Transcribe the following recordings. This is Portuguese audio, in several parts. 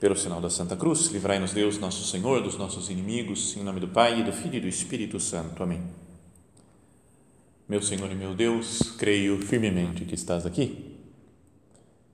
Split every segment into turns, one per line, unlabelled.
Pelo sinal da Santa Cruz, livrai-nos Deus, nosso Senhor, dos nossos inimigos, em nome do Pai, e do Filho e do Espírito Santo. Amém. Meu Senhor e meu Deus, creio firmemente que estás aqui,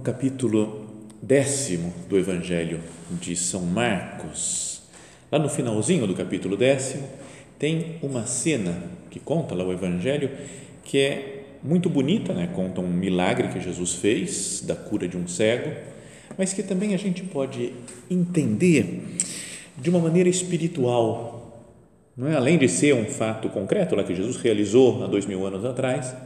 No capítulo décimo do Evangelho de São Marcos, Lá no finalzinho do capítulo décimo, tem uma cena que conta lá o Evangelho que é muito bonita, né? conta um milagre que Jesus fez da cura de um cego, mas que também a gente pode entender de uma maneira espiritual, não é? Além de ser um fato concreto lá que Jesus realizou há dois mil anos atrás,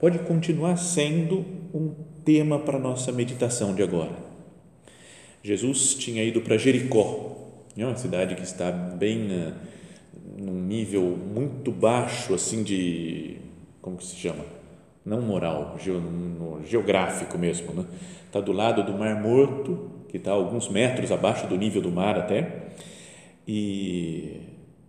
pode continuar sendo um tema para nossa meditação de agora. Jesus tinha ido para Jericó é uma cidade que está bem uh, num nível muito baixo assim de como que se chama não moral geográfico mesmo né? está do lado do Mar Morto que está alguns metros abaixo do nível do mar até e,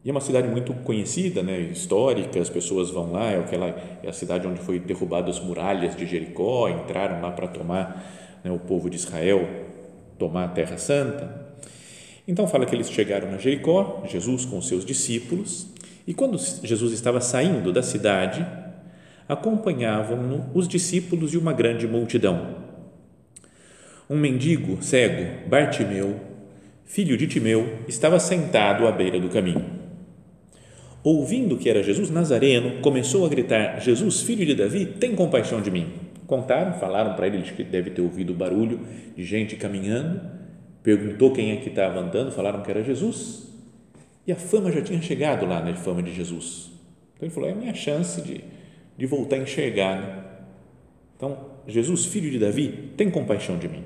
e é uma cidade muito conhecida né histórica as pessoas vão lá é aquela é a cidade onde foi derrubadas as muralhas de Jericó entraram lá para tomar né, o povo de Israel tomar a Terra Santa então fala que eles chegaram a Jericó, Jesus com seus discípulos, e quando Jesus estava saindo da cidade, acompanhavam-no os discípulos e uma grande multidão. Um mendigo cego, Bartimeu, filho de Timeu, estava sentado à beira do caminho. Ouvindo que era Jesus Nazareno, começou a gritar: Jesus, filho de Davi, tem compaixão de mim. Contaram, falaram para ele que deve ter ouvido o barulho de gente caminhando perguntou quem é que estava andando, falaram que era Jesus, e a fama já tinha chegado lá na fama de Jesus. Então ele falou: é a minha chance de, de voltar a enxergar. Né? Então, Jesus, filho de Davi, tem compaixão de mim.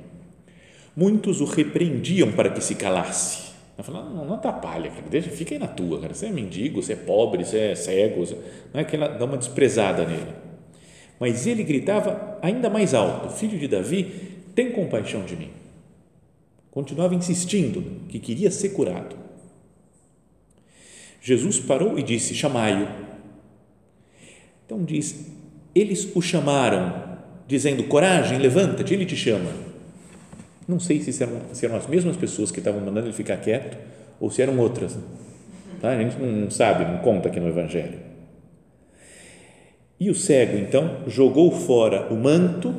Muitos o repreendiam para que se calasse. Ele falou: não, não atrapalha, cara, deixa, fica aí na tua, cara. Você é mendigo, você é pobre, você é cego, você... não é que ela dá uma desprezada nele. Mas ele gritava ainda mais alto: Filho de Davi, tem compaixão de mim continuava insistindo que queria ser curado. Jesus parou e disse: Chamai-o. Então diz: Eles o chamaram, dizendo: Coragem, levanta-te, ele te chama. Não sei se eram, se eram as mesmas pessoas que estavam mandando ele ficar quieto ou se eram outras. Tá? A gente não sabe, não conta aqui no Evangelho. E o cego, então, jogou fora o manto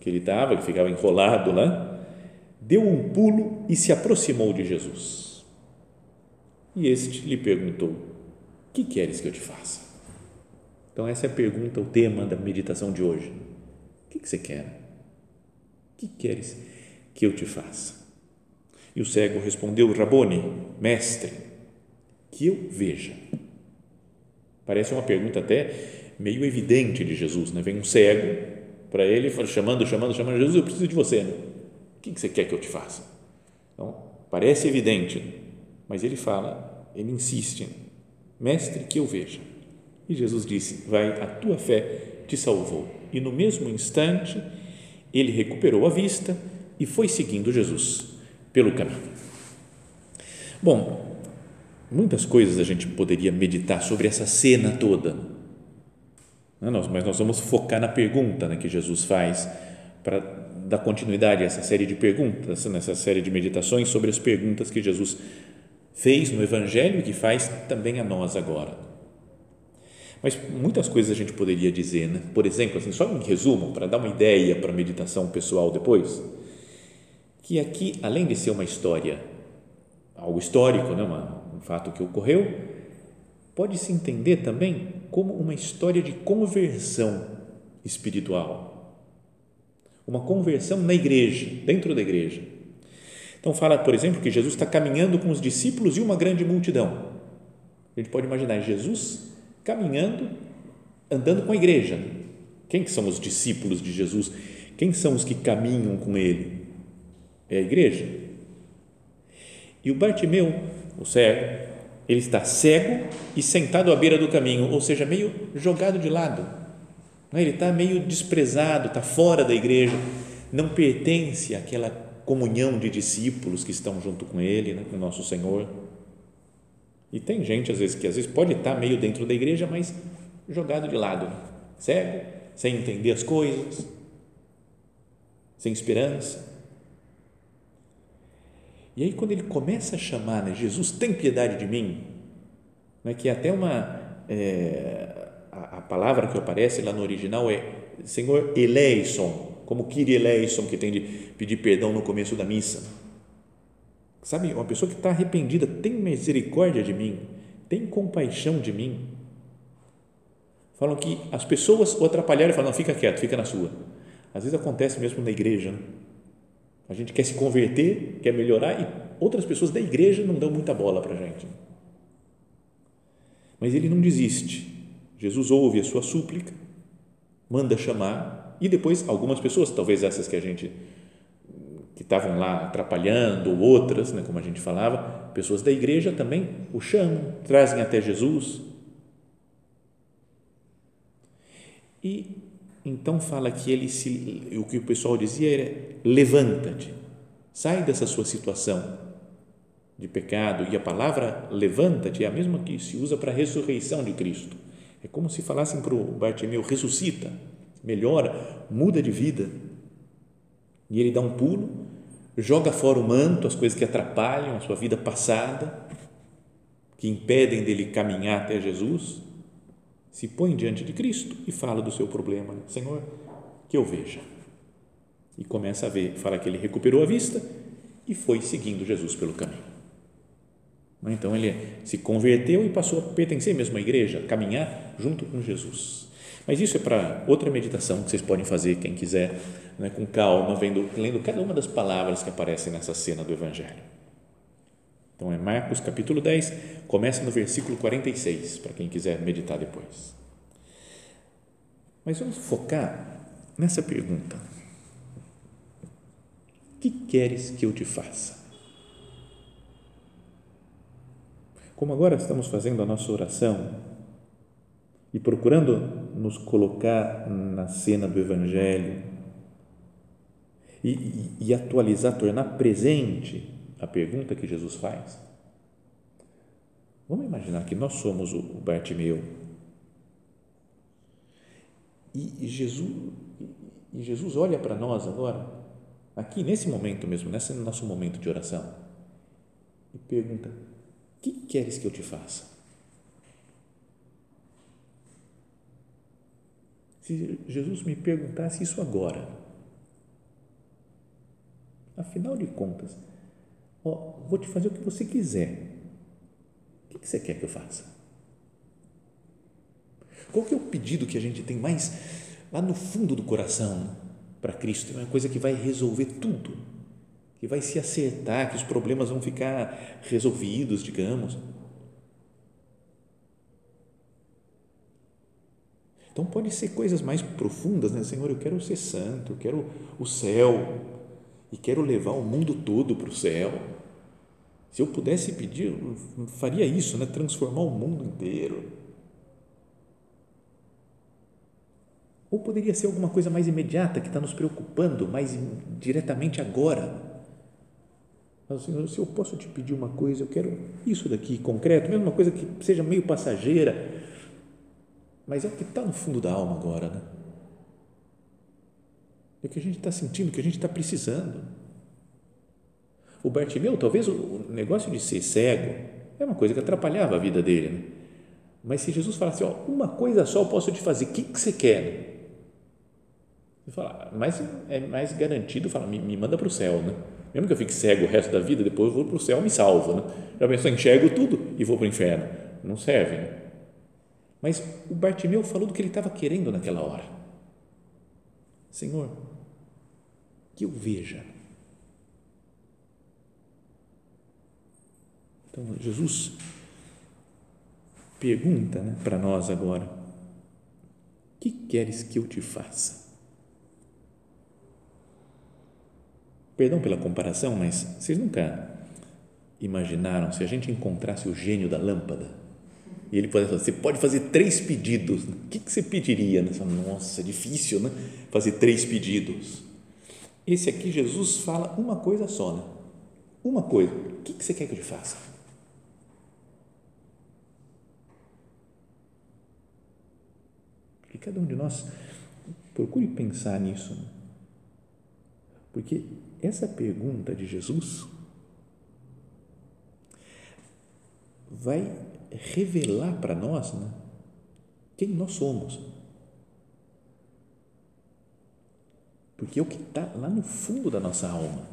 que ele estava, que ficava enrolado lá, deu um pulo e se aproximou de Jesus. E este lhe perguntou: Que queres que eu te faça? Então, essa é a pergunta, o tema da meditação de hoje. O que, você quer? O que queres que eu te faça? E o cego respondeu: Rabone, mestre, que eu veja. Parece uma pergunta até meio evidente de Jesus, né? Vem um cego para ele, chamando, chamando, chamando Jesus, eu preciso de você. Né? O que você quer que eu te faça? Então, parece evidente, mas ele fala, ele insiste, mestre, que eu veja. E Jesus disse: Vai, a tua fé te salvou. E no mesmo instante, ele recuperou a vista e foi seguindo Jesus pelo caminho. Bom, muitas coisas a gente poderia meditar sobre essa cena toda, né? mas nós vamos focar na pergunta né, que Jesus faz para dar continuidade a essa série de perguntas, nessa série de meditações sobre as perguntas que Jesus fez no Evangelho e que faz também a nós agora. Mas muitas coisas a gente poderia dizer, né? Por exemplo, assim, só em resumo, para dar uma ideia para a meditação pessoal depois, que aqui, além de ser uma história algo histórico, né? Um fato que ocorreu, pode se entender também como uma história de conversão espiritual. Uma conversão na igreja, dentro da igreja. Então, fala, por exemplo, que Jesus está caminhando com os discípulos e uma grande multidão. A gente pode imaginar Jesus caminhando, andando com a igreja. Quem que são os discípulos de Jesus? Quem são os que caminham com ele? É a igreja. E o Bartimeu, o cego, ele está cego e sentado à beira do caminho, ou seja, meio jogado de lado. Ele está meio desprezado, está fora da igreja, não pertence àquela comunhão de discípulos que estão junto com ele, né, com o nosso Senhor. E tem gente, às vezes, que às vezes pode estar meio dentro da igreja, mas jogado de lado, cego, sem entender as coisas, sem esperança. E aí, quando ele começa a chamar, né, Jesus, tem piedade de mim, né, que é até uma. É, a, a, palavra que aparece lá no original é Senhor eleison, como Kyrie eleison, que tem de pedir perdão no começo da missa Sabe, uma pessoa que está arrependida, tem misericórdia de mim, tem compaixão de mim. Falam que as pessoas o atrapalharam e falam, não, fica quieto, fica na sua. Às vezes acontece mesmo na igreja. Né? A gente quer se converter, quer melhorar e outras pessoas da igreja não dão muita bola para a gente. Mas ele não desiste. Jesus ouve a sua súplica, manda chamar e depois algumas pessoas, talvez essas que a gente que estavam lá atrapalhando, outras, né, como a gente falava, pessoas da igreja também o chamam, trazem até Jesus. E então fala que ele se, o que o pessoal dizia era: levanta-te, sai dessa sua situação de pecado. E a palavra levanta-te é a mesma que se usa para a ressurreição de Cristo. É como se falassem para o Bartimeu: ressuscita, melhora, muda de vida. E ele dá um pulo, joga fora o manto, as coisas que atrapalham a sua vida passada, que impedem dele caminhar até Jesus, se põe diante de Cristo e fala do seu problema. Senhor, que eu veja. E começa a ver, fala que ele recuperou a vista e foi seguindo Jesus pelo caminho. Então ele se converteu e passou a pertencer mesmo à igreja, caminhar junto com Jesus. Mas isso é para outra meditação que vocês podem fazer, quem quiser, né, com calma, vendo, lendo cada uma das palavras que aparecem nessa cena do Evangelho. Então é Marcos capítulo 10, começa no versículo 46, para quem quiser meditar depois. Mas vamos focar nessa pergunta: que queres que eu te faça? Como agora estamos fazendo a nossa oração e procurando nos colocar na cena do Evangelho e, e, e atualizar, tornar presente a pergunta que Jesus faz. Vamos imaginar que nós somos o Bartimeu e, Jesus e Jesus olha para nós agora, aqui nesse momento mesmo, nesse nosso momento de oração, e pergunta: que queres que eu te faça? Se Jesus me perguntasse isso agora, afinal de contas, ó, vou te fazer o que você quiser. O que você quer que eu faça? Qual que é o pedido que a gente tem mais lá no fundo do coração para Cristo? É uma coisa que vai resolver tudo, que vai se acertar, que os problemas vão ficar resolvidos, digamos. Então, pode ser coisas mais profundas, né? Senhor, eu quero ser santo, eu quero o céu e quero levar o mundo todo para o céu. Se eu pudesse pedir, eu faria isso, né? Transformar o mundo inteiro. Ou poderia ser alguma coisa mais imediata que está nos preocupando, mais diretamente agora. Senhor, se eu posso te pedir uma coisa, eu quero isso daqui concreto, mesmo uma coisa que seja meio passageira, mas é o que está no fundo da alma agora, né? É o que a gente está sentindo, o que a gente está precisando. O Bartimeu, talvez o negócio de ser cego é uma coisa que atrapalhava a vida dele, né? Mas se Jesus falasse, ó, uma coisa só eu posso te fazer, o que, que você quer? Você fala, mas é mais garantido, fala, me, me manda para o céu, né? Mesmo que eu fique cego o resto da vida, depois eu vou para o céu, me salvo, né? Já pensou, enxergo tudo e vou para o inferno. Não serve, né? Mas o Bartimeu falou do que ele estava querendo naquela hora. Senhor, que eu veja. Então, Jesus pergunta né, para nós agora: O que queres que eu te faça? Perdão pela comparação, mas vocês nunca imaginaram se a gente encontrasse o gênio da lâmpada e ele pudesse fazer, você pode fazer três pedidos, o que, você pediria? Nossa, é difícil, né? Fazer três pedidos. Esse aqui, Jesus fala uma coisa só, né? Uma coisa. O que, você quer que eu faça? Que cada um de nós procure pensar nisso. Né? Porque essa pergunta de Jesus vai revelar para nós né, quem nós somos. Porque é o que está lá no fundo da nossa alma.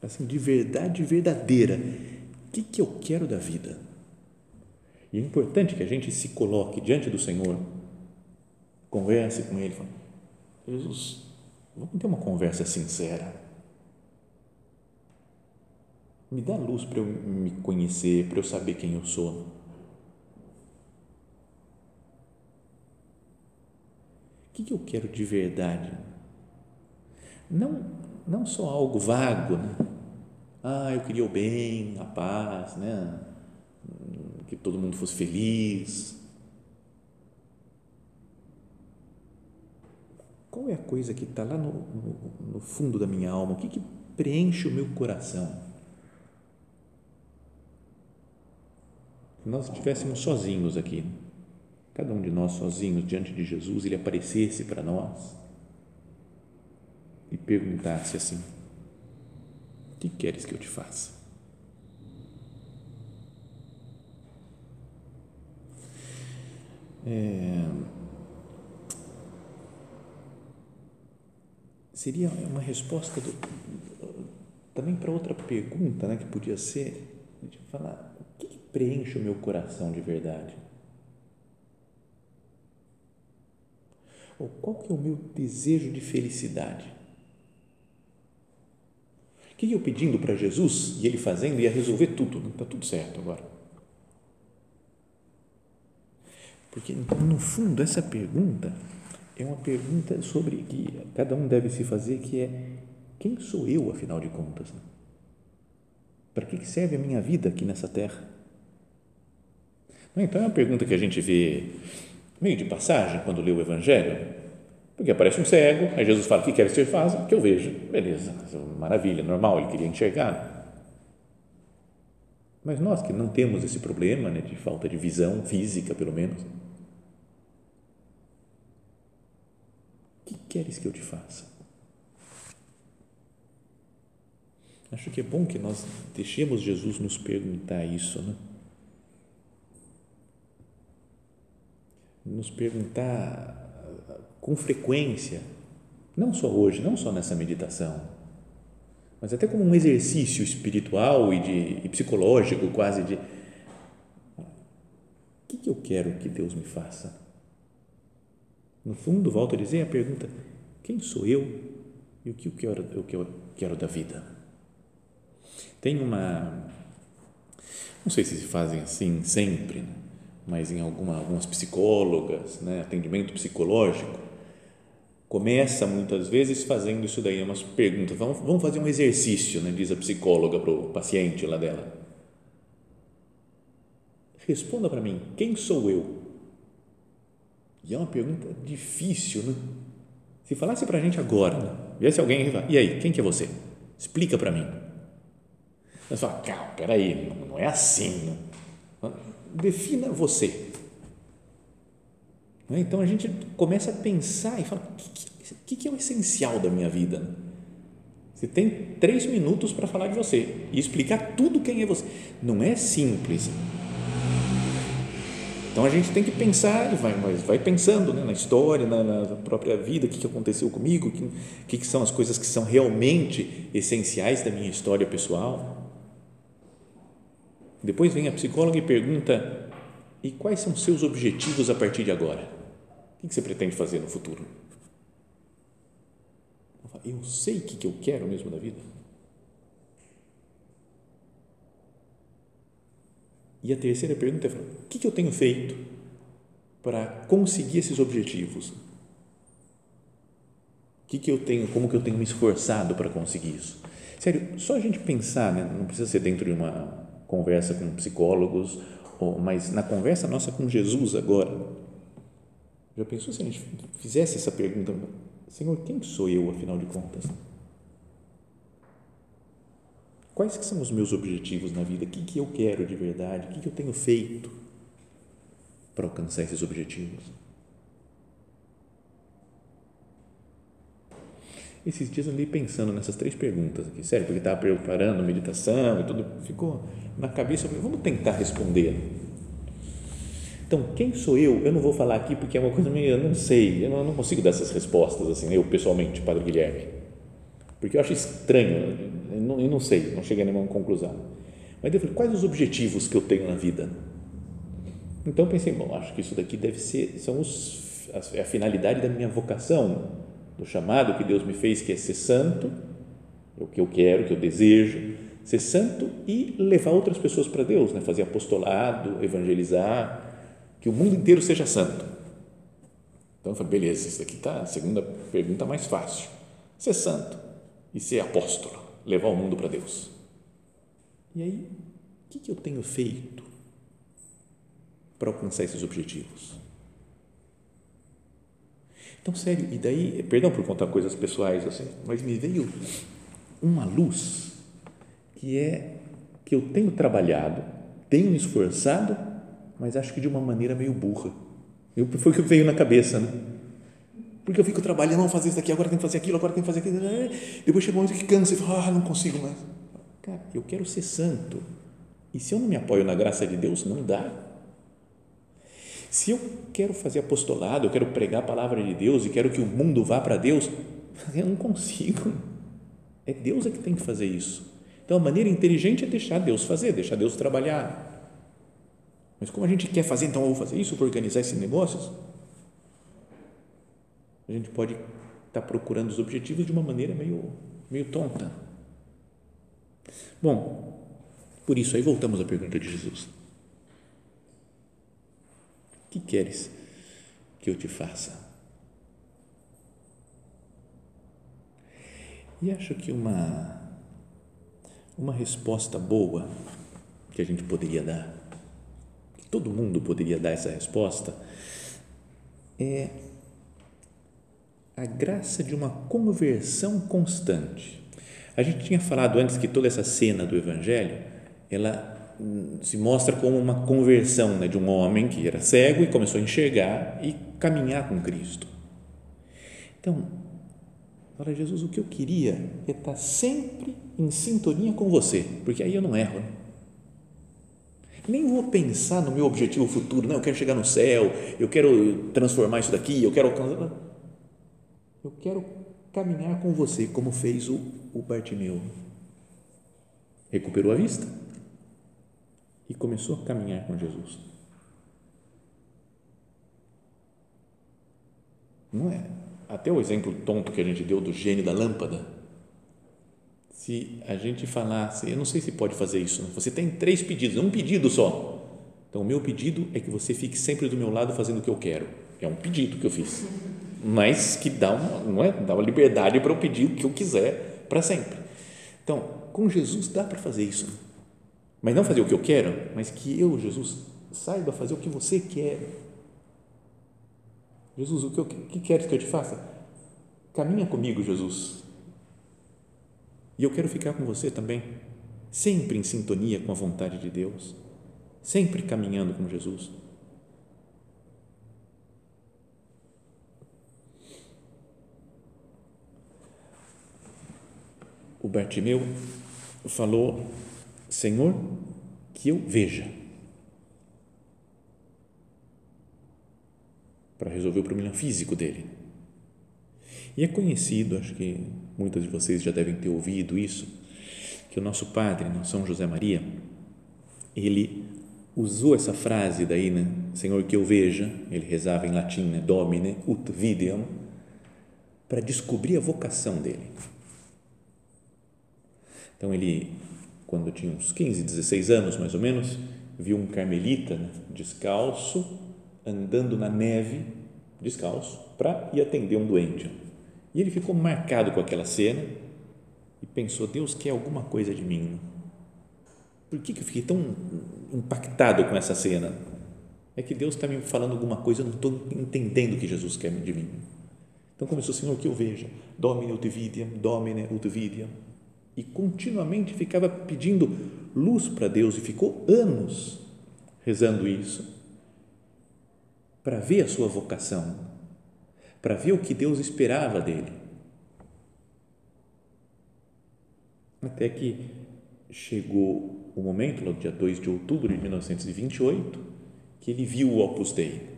Assim, de verdade verdadeira. O que, que eu quero da vida? E é importante que a gente se coloque diante do Senhor, converse com Ele, fale, Jesus, vamos ter uma conversa sincera me dá luz para eu me conhecer, para eu saber quem eu sou. O que, eu quero de verdade? Não, não só algo vago, né? Ah, eu queria o bem, a paz, né? Que todo mundo fosse feliz. Qual é a coisa que está lá no, no, no, fundo da minha alma? O que, que preenche o meu coração? nós estivéssemos sozinhos aqui, cada um de nós sozinhos diante de Jesus, ele aparecesse para nós e perguntasse assim: O que queres que eu te faça? É, seria uma resposta do, também para outra pergunta, né, que podia ser falar preenche o meu coração de verdade? Ou qual que é o meu desejo de felicidade? O que eu pedindo para Jesus e ele fazendo ia resolver tudo, está tudo certo agora. Porque, no fundo, essa pergunta é uma pergunta sobre que cada um deve se fazer, que é quem sou eu, afinal de contas? Para que serve a minha vida aqui nessa terra? Então é uma pergunta que a gente vê meio de passagem quando lê o Evangelho, porque aparece um cego, aí Jesus fala: O que quer que você faça? Que eu veja. Beleza, maravilha, normal, ele queria enxergar. Mas nós que não temos esse problema né, de falta de visão física, pelo menos, o que queres que eu te faça? Acho que é bom que nós deixemos Jesus nos perguntar isso, né? Nos perguntar com frequência, não só hoje, não só nessa meditação, mas até como um exercício espiritual e, de, e psicológico quase de o que, que eu quero que Deus me faça? No fundo, volto a dizer a pergunta: quem sou eu e o que eu quero, o que eu quero da vida? Tem uma. Não sei se se fazem assim sempre, né? Mas em alguma, algumas psicólogas, né, atendimento psicológico, começa muitas vezes fazendo isso daí, umas perguntas, vamos, vamos fazer um exercício, né, diz a psicóloga para o paciente lá dela. Responda para mim, quem sou eu? E é uma pergunta difícil, né? Se falasse para a gente agora, né? viesse alguém e aí, quem que é você? Explica para mim. Você fala, calma, peraí, não é assim. Né? Defina você. Né? Então a gente começa a pensar e fala: o que, que, é o essencial da minha vida? Você tem três minutos para falar de você e explicar tudo quem é você. Não é simples. Então a gente tem que pensar e vai, vai pensando né, na história, na, na, própria vida, o que, que aconteceu comigo, o que, que são as coisas que são realmente essenciais da minha história pessoal. Depois vem a psicóloga e pergunta: e quais são seus objetivos a partir de agora? O que você pretende fazer no futuro? Eu sei o que eu quero mesmo da vida. E a terceira pergunta é: o que eu tenho feito para conseguir esses objetivos? O que, eu tenho, como que eu tenho me esforçado para conseguir isso? Sério, só a gente pensar, né? não precisa ser dentro de uma conversa com psicólogos, ou, mas na conversa nossa com Jesus agora, já pensou se a gente fizesse essa pergunta, Senhor, quem sou eu afinal de contas? Quais que são os meus objetivos na vida? O que, que eu quero de verdade? O que, que eu tenho feito para alcançar esses objetivos? Esses dias andei pensando nessas três perguntas aqui, sério, porque estava preparando meditação e tudo, ficou na cabeça, vamos tentar responder. Então, quem sou eu? Eu não vou falar aqui porque é uma coisa meio, eu não sei, eu não, eu não consigo dar essas respostas, assim, eu pessoalmente, Padre Guilherme, porque eu acho estranho, eu não, eu não sei, não cheguei a nenhuma conclusão. Mas eu falei, quais os objetivos que eu tenho na vida? Então, pensei, bom, acho que isso daqui deve ser, são os, a, a finalidade da minha vocação, do chamado que Deus me fez, que é ser santo, o que eu quero, o que eu desejo, ser santo e levar outras pessoas para Deus, né? fazer apostolado, evangelizar, que o mundo inteiro seja santo. Então eu falei, beleza, isso aqui está, a segunda pergunta mais fácil. Ser santo e ser apóstolo, levar o mundo para Deus. E aí, o que, que eu tenho feito para alcançar esses objetivos? Então, sério, e daí, perdão por contar coisas pessoais assim, mas me veio uma luz que é que eu tenho trabalhado, tenho me esforçado, mas acho que de uma maneira meio burra. Eu, foi o que veio na cabeça, né? Porque eu fico trabalhando, não fazer isso daqui, agora tem que fazer aquilo, agora tem que fazer aquilo. Depois chega um momento que cansa e fala, ah, não consigo mais. Cara, eu quero ser santo. E se eu não me apoio na graça de Deus, não dá. Se eu quero fazer apostolado, eu quero pregar a palavra de Deus e quero que o mundo vá para Deus, eu não consigo. É Deus é que tem que fazer isso. Então a maneira inteligente é deixar Deus fazer, deixar Deus trabalhar. Mas como a gente quer fazer, então eu vou fazer isso para organizar esses negócios? A gente pode estar tá procurando os objetivos de uma maneira meio, meio tonta. Bom, por isso aí voltamos à pergunta de Jesus que queres que eu te faça? E acho que uma, uma resposta boa que a gente poderia dar, que todo mundo poderia dar essa resposta, é a graça de uma conversão constante. A gente tinha falado antes que toda essa cena do Evangelho, ela se mostra como uma conversão né, de um homem que era cego e começou a enxergar e caminhar com Cristo. Então, fala Jesus, o que eu queria é estar sempre em sintonia com você, porque aí eu não erro. Né? Nem vou pensar no meu objetivo futuro, não, eu quero chegar no céu, eu quero transformar isso daqui, eu quero alcançar. Eu quero caminhar com você, como fez o, o Bartimeu. Recuperou a vista e começou a caminhar com Jesus. Não é? Até o exemplo tonto que a gente deu do gênio da lâmpada. Se a gente falasse, eu não sei se pode fazer isso, né? você tem três pedidos, um pedido só. Então, o meu pedido é que você fique sempre do meu lado fazendo o que eu quero. É um pedido que eu fiz, mas que dá uma, não é? dá uma liberdade para eu pedir o que eu quiser para sempre. Então, com Jesus dá para fazer isso. Mas não fazer o que eu quero, mas que eu, Jesus, saiba fazer o que você quer. Jesus, o que, eu, que queres que eu te faça? Caminha comigo, Jesus. E eu quero ficar com você também, sempre em sintonia com a vontade de Deus, sempre caminhando com Jesus. O Bartimeu falou Senhor, que eu veja. para resolver o problema físico dele. E é conhecido, acho que muitos de vocês já devem ter ouvido isso, que o nosso padre, São José Maria, ele usou essa frase daí, né? Senhor, que eu veja, ele rezava em latim, né? Domine ut videam, para descobrir a vocação dele. Então, ele, quando tinha uns 15, 16 anos, mais ou menos, viu um carmelita né? descalço, andando na neve, descalço, para ir atender um doente. E ele ficou marcado com aquela cena e pensou: Deus quer alguma coisa de mim. Por que, que eu fiquei tão impactado com essa cena? É que Deus está me falando alguma coisa, eu não estou entendendo o que Jesus quer de mim. Então começou, Senhor, que eu veja, Domine ut vidiam, Domine ut vidiam. E continuamente ficava pedindo luz para Deus e ficou anos rezando isso para ver a sua vocação, para ver o que Deus esperava dele. Até que chegou o momento, no dia 2 de outubro de 1928, que ele viu o Opus Dei.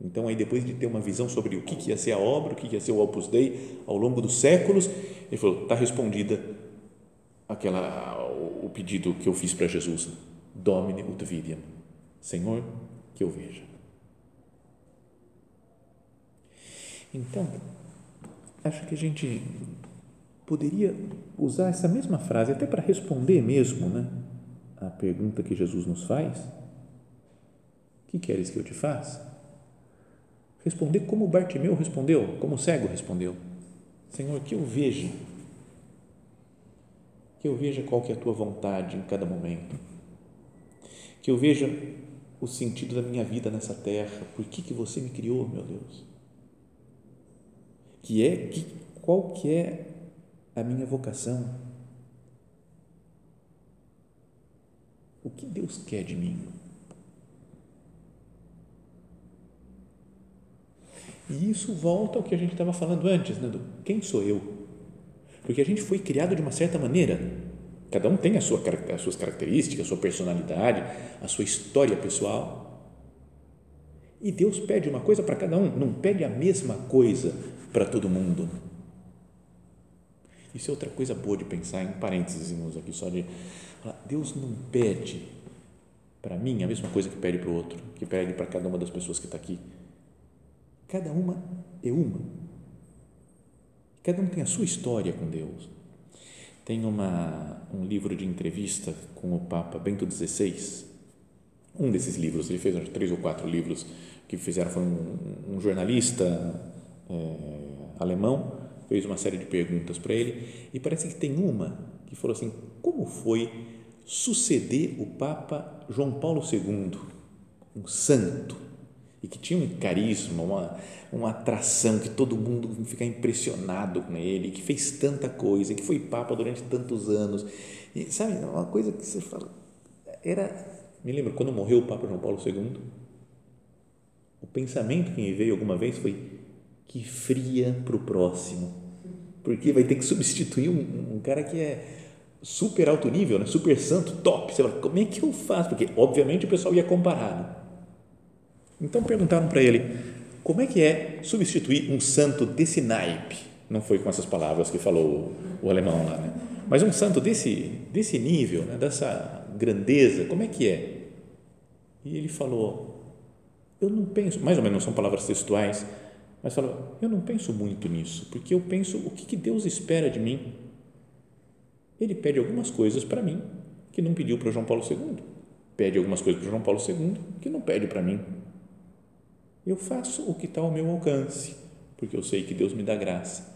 Então, aí depois de ter uma visão sobre o que ia ser a obra, o que ia ser o Opus Dei ao longo dos séculos, ele falou: está respondida aquela o pedido que eu fiz para Jesus, Domine ut vidiam, Senhor, que eu veja. Então, acho que a gente poderia usar essa mesma frase até para responder mesmo, né, a pergunta que Jesus nos faz. O que queres que eu te faça? Responder como Bartimeu respondeu, como o cego respondeu. Senhor, que eu veja, que eu veja qual que é a tua vontade em cada momento, que eu veja o sentido da minha vida nessa terra, por que que você me criou, meu Deus? que é que qual que é a minha vocação? O que Deus quer de mim? E isso volta ao que a gente estava falando antes, né? Do quem sou eu? Porque a gente foi criado de uma certa maneira. Cada um tem sua, as suas características, a sua personalidade, a sua história pessoal. E Deus pede uma coisa para cada um, não pede a mesma coisa para todo mundo. Isso é outra coisa boa de pensar, em parênteses aqui, só de falar, Deus não pede para mim a mesma coisa que pede para o outro, que pede para cada uma das pessoas que está aqui. Cada uma é uma. Cada um tem a sua história com Deus. Tem uma, um livro de entrevista com o Papa Bento XVI, um desses livros, ele fez três ou quatro livros que fizeram, foi um, um jornalista é, alemão, fez uma série de perguntas para ele e parece que tem uma que falou assim: como foi suceder o Papa João Paulo II, um santo, e que tinha um carisma, uma, uma atração, que todo mundo fica impressionado com ele, que fez tanta coisa, que foi Papa durante tantos anos, e sabe, uma coisa que você fala, era, me lembro, quando morreu o Papa João Paulo II, o pensamento que me veio alguma vez foi, que fria para o próximo, porque vai ter que substituir um, um, cara que é super alto nível, né? super santo, top. Você fala, como é que eu faço? Porque, obviamente, o pessoal ia comparar. Né? Então, perguntaram para ele, como é que é substituir um santo desse naipe? Não foi com essas palavras que falou o, alemão lá, né? mas um santo desse, desse nível, né? dessa grandeza, como é que é? E ele falou, eu não penso, mais ou menos são palavras textuais, mas fala, eu não penso muito nisso, porque eu penso o que, que Deus espera de mim. Ele pede algumas coisas para mim que não pediu para João Paulo II. Pede algumas coisas para João Paulo II que não pede para mim. Eu faço o que está ao meu alcance, porque eu sei que Deus me dá graça.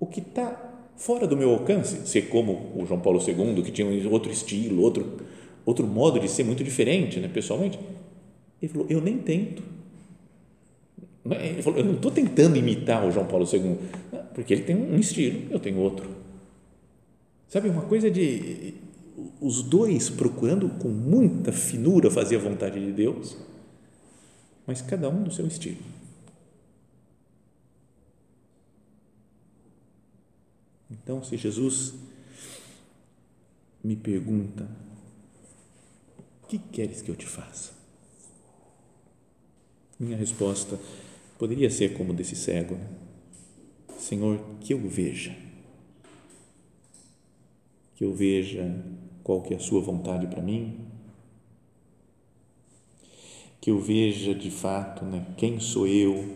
O que está fora do meu alcance, ser como o João Paulo II, que tinha outro estilo, outro, outro modo de ser muito diferente, né, pessoalmente, ele falou: eu nem tento ele falou, eu não estou tentando imitar o João Paulo II, porque ele tem um estilo, eu tenho outro. Sabe, uma coisa de os dois procurando com muita finura fazer a vontade de Deus, mas cada um do seu estilo. Então, se Jesus me pergunta, o que queres que eu te faça? Minha resposta poderia ser como desse cego. Né? Senhor, que eu veja, que eu veja qual que é a sua vontade para mim, que eu veja de fato né, quem sou eu,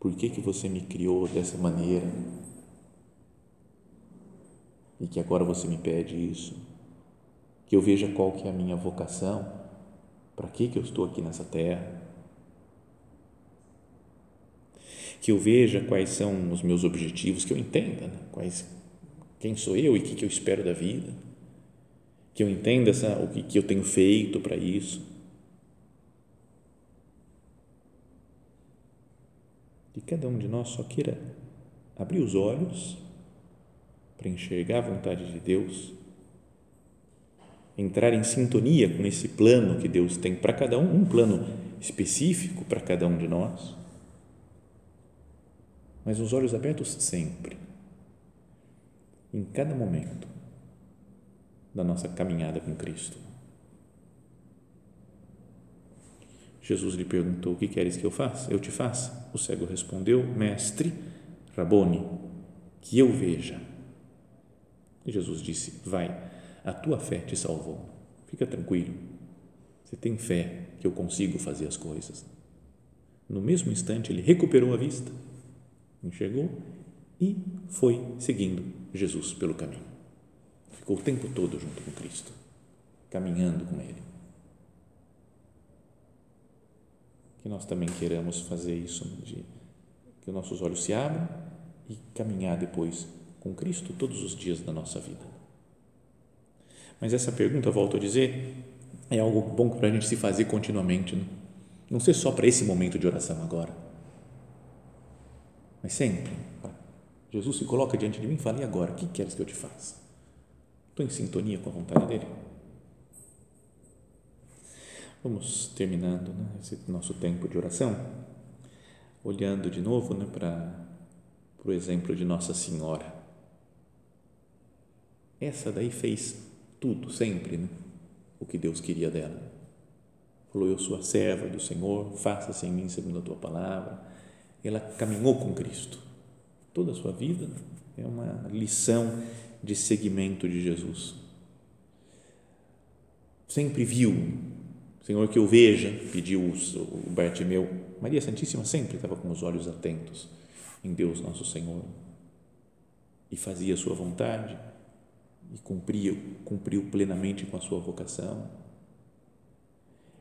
por que, que você me criou dessa maneira e que agora você me pede isso, que eu veja qual que é a minha vocação, para que, que eu estou aqui nessa terra, que eu veja quais são os meus objetivos, que eu entenda né, quais, quem sou eu e o que, que eu espero da vida, que eu entenda essa, o que, que eu tenho feito para isso. E cada um de nós só queira abrir os olhos para enxergar a vontade de Deus, entrar em sintonia com esse plano que Deus tem para cada um, um plano específico para cada um de nós mas os olhos abertos sempre, em cada momento da nossa caminhada com Cristo. Jesus lhe perguntou: O que queres que eu faça? Eu te faça? O cego respondeu: Mestre, Rabone, que eu veja. E Jesus disse: Vai, a tua fé te salvou. Fica tranquilo. Você tem fé que eu consigo fazer as coisas. No mesmo instante, ele recuperou a vista enxergou e foi seguindo Jesus pelo caminho. Ficou o tempo todo junto com Cristo, caminhando com Ele. Que nós também queiramos fazer isso, de que nossos olhos se abram e caminhar depois com Cristo todos os dias da nossa vida. Mas essa pergunta, volto a dizer, é algo bom para a gente se fazer continuamente, não, não ser só para esse momento de oração agora mas sempre. Jesus se coloca diante de mim e fala: e agora? O que queres que eu te faça? Estou em sintonia com a vontade dele? Vamos terminando né, esse nosso tempo de oração, olhando de novo né, para o exemplo de Nossa Senhora. Essa daí fez tudo, sempre, né, o que Deus queria dela. Falou: Eu sou a serva do Senhor, faça-se em mim segundo a tua palavra ela caminhou com Cristo. Toda a sua vida é uma lição de seguimento de Jesus. Sempre viu, Senhor, que eu veja, pediu o Bartimeu. Maria Santíssima sempre estava com os olhos atentos em Deus nosso Senhor e fazia a sua vontade e cumpria, cumpriu plenamente com a sua vocação.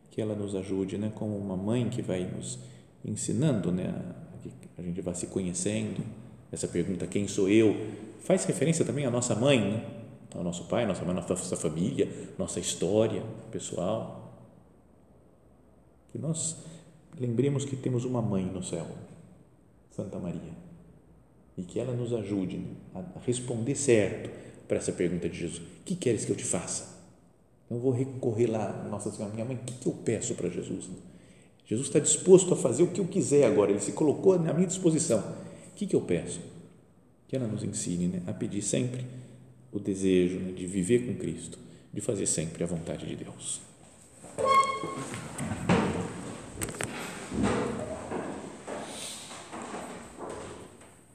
Que ela nos ajude, né, como uma mãe que vai nos ensinando, né, a gente vai se conhecendo. Essa pergunta, quem sou eu, faz referência também à nossa mãe, né? ao nosso pai, nossa mãe, nossa família, nossa história pessoal. Que nós lembremos que temos uma mãe no céu, Santa Maria, e que ela nos ajude a responder certo para essa pergunta de Jesus: O que queres que eu te faça? Eu vou recorrer lá, Nossa Senhora, minha mãe, o que, eu peço para Jesus? Jesus está disposto a fazer o que eu quiser agora, ele se colocou na minha disposição. O que, que eu peço? Que ela nos ensine né, a pedir sempre o desejo né, de viver com Cristo, de fazer sempre a vontade de Deus.